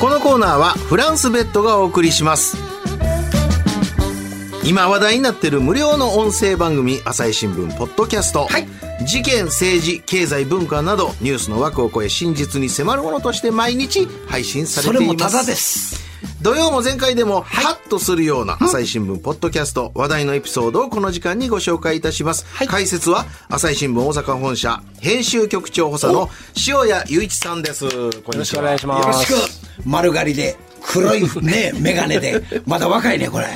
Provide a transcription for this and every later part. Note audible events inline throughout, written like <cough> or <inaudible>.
このコーナーはフランスベッドがお送りします。今話題になっている無料の音声番組朝日新聞ポッドキャスト、はい。事件政治経済文化などニュースの枠を超え真実に迫るものとして毎日配信さそれています。れもただです土曜も前回でもハッとするような朝日新聞ポッドキャスト話題のエピソードをこの時間にご紹介いたします、はい。解説は朝日新聞大阪本社編集局長補佐の塩谷雄一さんです。こんにちはよろしくお願いします。よろしく。丸刈りで黒いね <laughs> 眼鏡で。まだ若いねこれ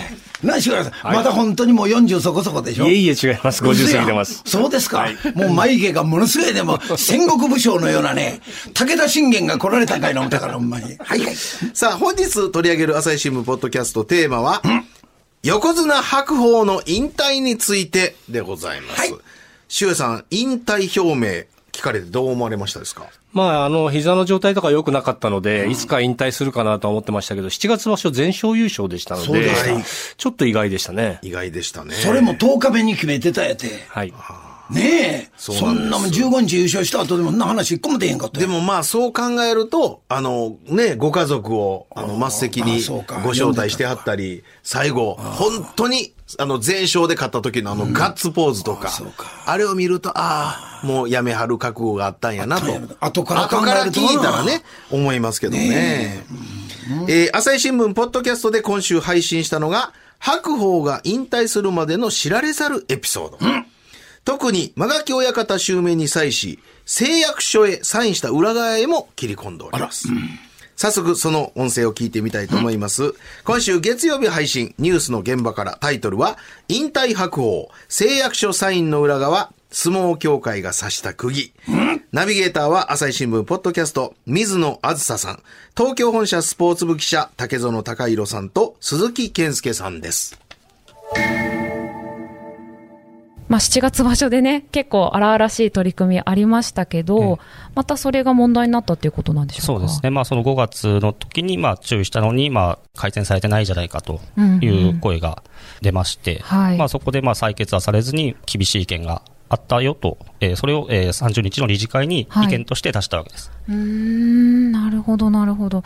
何しろさん、まだ本当にもう40そこそこでしょ。いえいえ違います。50過ぎてます。そうですか、もう眉毛がものすごいでも戦国武将のようなね。武田信玄が来られたんかいな思ったからほんまに。はいはい。さあ本日取り上げる朝日新聞ポッドキャストテーマは横綱白鵬の引退についてでございます、はい。塩谷さん引退表明聞かれてどう思われましたですか？まあ、あの、膝の状態とか良くなかったので、いつか引退するかなとは思ってましたけど、7月場所全勝優勝でしたのでそうでした、ちょっと意外でしたね。意外でしたね。それも10日目に決めてたやて。はい。ねえ。そんなもん15日優勝した後でもんな話一個も出へんかったよ。でもまあそう考えると、あのね、ご家族をあの末席にご招待してはったり、最後、本当にあの全勝で勝った時のあのガッツポーズとか、あれを見ると、ああ、もうやめはる覚悟があったんやなと。後から考後から聞いたらね、思いますけどね。え。ー朝日新聞ポッドキャストで今週配信したのが、白鵬が引退するまでの知られざるエピソード。特に、間垣親方襲名に際し、誓約書へサインした裏側へも切り込んでおります。早速、その音声を聞いてみたいと思います。今週月曜日配信、ニュースの現場からタイトルは、引退白鵬、誓約書サインの裏側、相撲協会が刺した釘。ナビゲーターは朝日新聞ポッドキャスト、水野あずささん、東京本社スポーツ部記者、竹園隆弘さんと鈴木健介さんです。まあ、7月場所でね、結構荒々しい取り組みありましたけど、またそれが問題になったということなんでしょうか？そうですね、まあ、その5月の時にまあ注意したのに、まあ、改善されてないじゃないかという声が出まして、はいまあ、そこでまあ採決はされずに、厳しい意見があったよと、えーそれを、えー30日の理事会に意見として出したわけです。うーん、なるほど、なるほど。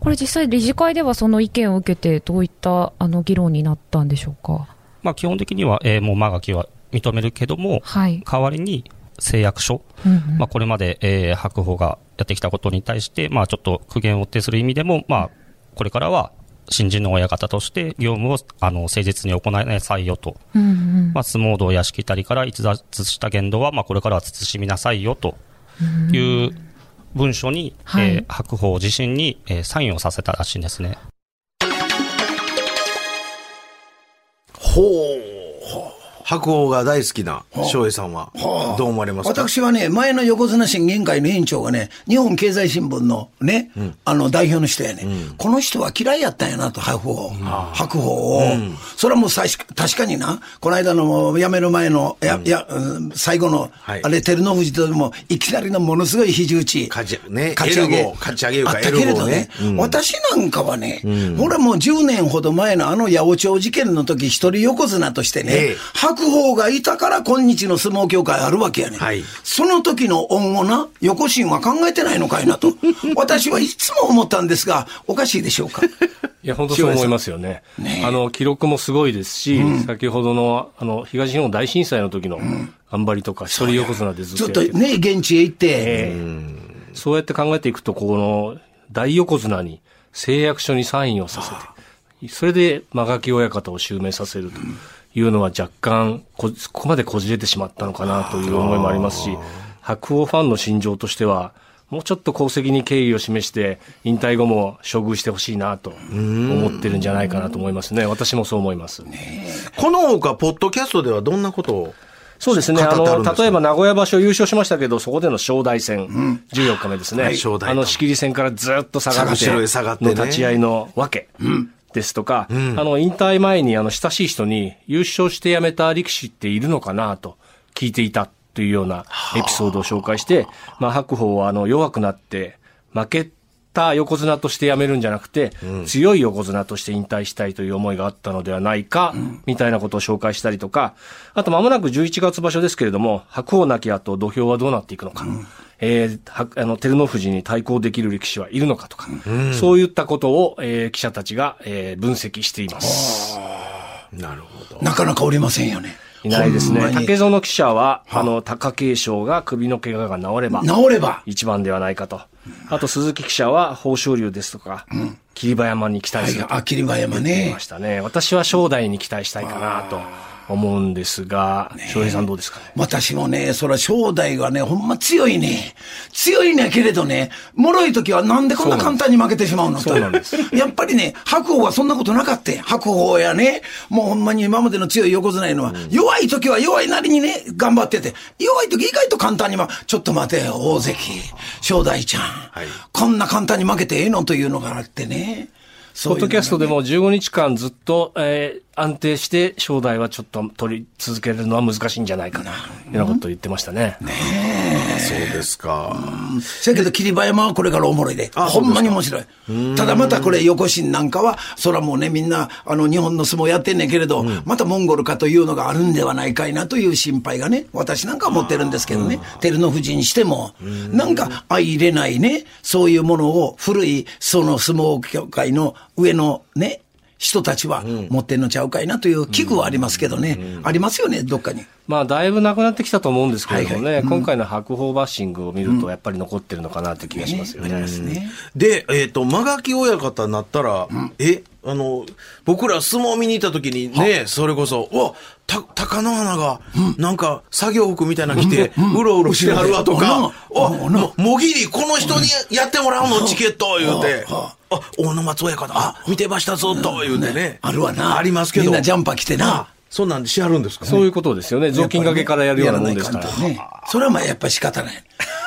これ実際理事会ではその意見を受けて、どういったあの議論になったんでしょうか？まあ、基本的には、えーもう間垣は認めるけども、はい。代わりに誓約書、うんうんまあ、これまで、えー白鵬がやってきたことに対して、まあ、ちょっと苦言を呈する意味でも、まあ、これからは新人の親方として業務をあの誠実に行いなさいよと、うんうんまあ、相撲道やしきたりから逸脱した言動は、まあ、これからは慎みなさいよという文書に、はいえー白鵬自身に、えーサインをさせたらしいんですね。ほう。白鵬が大好きな翔平さんは、どう思われますか？私はね、前の横綱審議委員会の委員長がね、日本経済新聞のね、あの代表の人やね、この人は嫌いやったんやなと、白鵬、白鵬を。それはもう最初確かにな、この間の辞める前の、や、や、うん最後の、はい。あれ、照ノ富士とでも、いきなりのものすごい肘打ち。勝ちね勝ち上げ。勝ち上げあったけれどね。私なんかはね、俺はもう10年ほど前のあの八百長事件の時、一人横綱としてね、ええ白鵬がいたから今日の相撲協会あるわけやね、はい。その時の恩をな、横心は考えてないのかいなと、<laughs> 私はいつも思ったんですが、おかしいでしょうか？<laughs> いや、本当そう思いますよね。ねえ。あの、記録もすごいですし、先ほどの、あの、東日本大震災の時の頑張りとか、一人横綱でずっずとやっとね、現地へ行って、ええ。そうやって考えていくと、この大横綱に誓約書にサインをさせて、それで間垣親方を襲名させるというのは若干こ、ここまでこじれてしまったのかなという思いもありますし、白鵬ファンの心情としては、もうちょっと功績に敬意を示して、引退後も処遇してほしいなと思ってるんじゃないかなと思いますね。私もそう思います。このほか、ポッドキャストではどんなことをそうですね。あの、例えば名古屋場所優勝しましたけど、そこでの正代戦、14日目ですね。はい正代とあの、仕切り戦からずっと下がって、下がってねの立ち合いのわけ。ですとか、あの、引退前に、あの、親しい人に、優勝して辞めた力士っているのかなと聞いていたというようなエピソードを紹介して、まあ、白鵬は、あの、弱くなって、負けた横綱として辞めるんじゃなくて、強い横綱として引退したいという思いがあったのではないか、みたいなことを紹介したりとか、あと間もなく11月場所ですけれども、白鵬なき後土俵はどうなっていくのか。えーはあの、照ノ富士に対抗できる力士はいるのかとか、そういったことを、えー記者たちが、えー分析しています。なるほど。なかなかおりませんよね。いないですね竹園記者は、あの、貴景勝が首の怪我が治れば、治れば。一番ではないかと。あと、鈴木記者は、豊昇龍ですとか、霧馬山に期待するとはいあ霧馬山ねましたね。私は正代に期待したいかなと思うんですが、翔平さんどうですかね？私もね、そら正代がね、ほんま強いね。強いねけれどね、脆い時はなんでこんな簡単に負けてしまうのと。そうなんですやっぱりね、白鵬はそんなことなかったよ白鵬やね、もうほんまに今までの強い横綱いうのは、弱い時は弱いなりにね、頑張ってて、弱い時意外と簡単にま、ちょっと待てよ、大関、正代ちゃん。こんな簡単に負けてええのというのがあってね。そポッドキャストでも15日間ずっと、えー安定して正代はちょっと取り続けるのは難しいんじゃないかな、いうようなことを言ってましたね。そうですか。せやけど、霧馬山はこれからおもろいで。ほんまに面白い。ただまたこれ、横心なんかは、そらもうね、みんな、あの、日本の相撲やってんねんけれど、またモンゴルかというのがあるんではないかいなという心配がね、私なんかは持ってるんですけどね、照ノ富士にしても、なんか相入れないね、そういうものを古い、その相撲協会の上のね、人たちは持ってんのちゃうかいなという危惧はありますけどね、ありますよね、どっかに。まあ、だいぶなくなってきたと思うんですけれどもね、はいはい。今回の白鵬バッシングを見ると、やっぱり残ってるのかなという気がしますよね。ね。で、えっ、と、間垣親方になったら、え、あの、僕ら相撲見に行った時にね、それこそ、うわ、た、鷹の花が、なんか、作業服みたいなの着て、うろうろしてはるわとか、あ、も、もぎり、この人にやってもらうの、チケット、言うて、あ、大野松親方、あ、見てましたぞ、と、言うてね。あるわな。ありますけど。みんなジャンパー着てな。あ。そんなんでしはるんですかそういうことですよね。雑巾掛けからやるようなもんですから。ね。それはまあやっぱり仕方ない。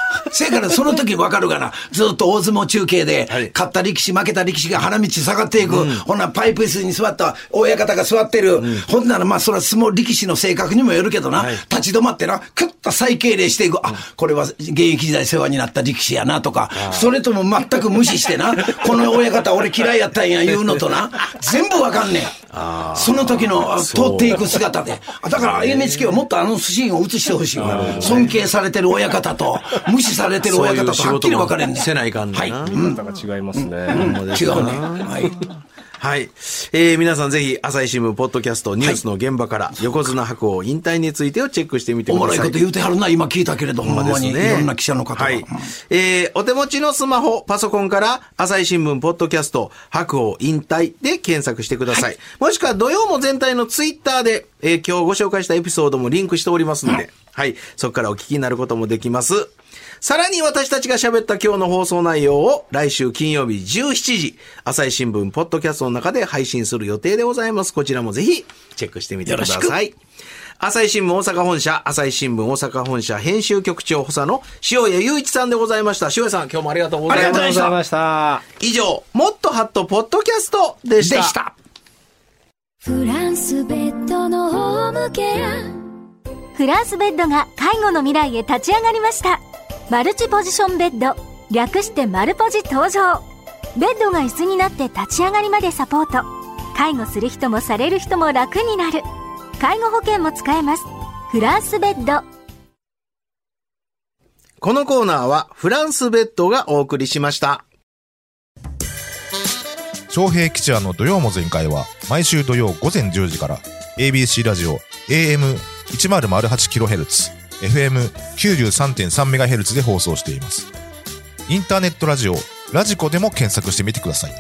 <laughs> せやからその時わかるかな。ずっと大相撲中継で、はい勝った力士、負けた力士が花道下がっていく。ほんならパイプ椅子に座った親方が座ってる。ほんならまあそれは相撲力士の性格にもよるけどな。はい立ち止まってな、クッと再敬礼していく。あ、これは現役時代世話になった力士やなとか、それとも全く無視してな、この親方俺嫌いやったんや言うのとな、全部わかんねん。その時のあ通っていく姿で。あだから NHK はもっとあのシーンを映してほしいわ。尊敬されてる親方と、無視されてる親方とはっきり分かれんねん。せないかんねはい。見方が違いますね。違うね。はい。はい。えー、皆さんぜひ、朝日新聞、ポッドキャスト、ニュースの現場から、横綱白鵬引退についてをチェックしてみてください。おもろいこと言うてはるな、今聞いたけれど、ほんまですに。いろんな記者の方が。はい。えー、お手持ちのスマホ、パソコンから、朝日新聞、ポッドキャスト、白鵬引退で検索してください。もしくは、土曜も全体のツイッターで、えー、今日ご紹介したエピソードもリンクしておりますので、はい。そこからお聞きになることもできます。さらに私たちが喋った今日の放送内容を来週金曜日17時、朝日新聞ポッドキャストの中で配信する予定でございます。こちらもぜひチェックしてみてください。朝日新聞大阪本社、朝日新聞大阪本社編集局長補佐の塩谷雄一さんでございました。塩谷さん、今日もありがとうございまありがとうございまし。したありがとうございました。以上、もっとハットポッドキャストでした。でした。フランスベッドのホームケアフランスベッドが介護の未来へ立ち上がりました。マルチポジションベッド、略してマルポジ登場。ベッドが椅子になって立ち上がりまでサポート。介護する人もされる人も楽になる。介護保険も使えます。フランスベッド。このコーナーはフランスベッドがお送りしました。昌平吉也の土曜も全開は毎週土曜午前10時から ABC ラジオ AM1008kHz FM93.3MHz で放送しています。インターネットラジオラジコでも検索してみてください。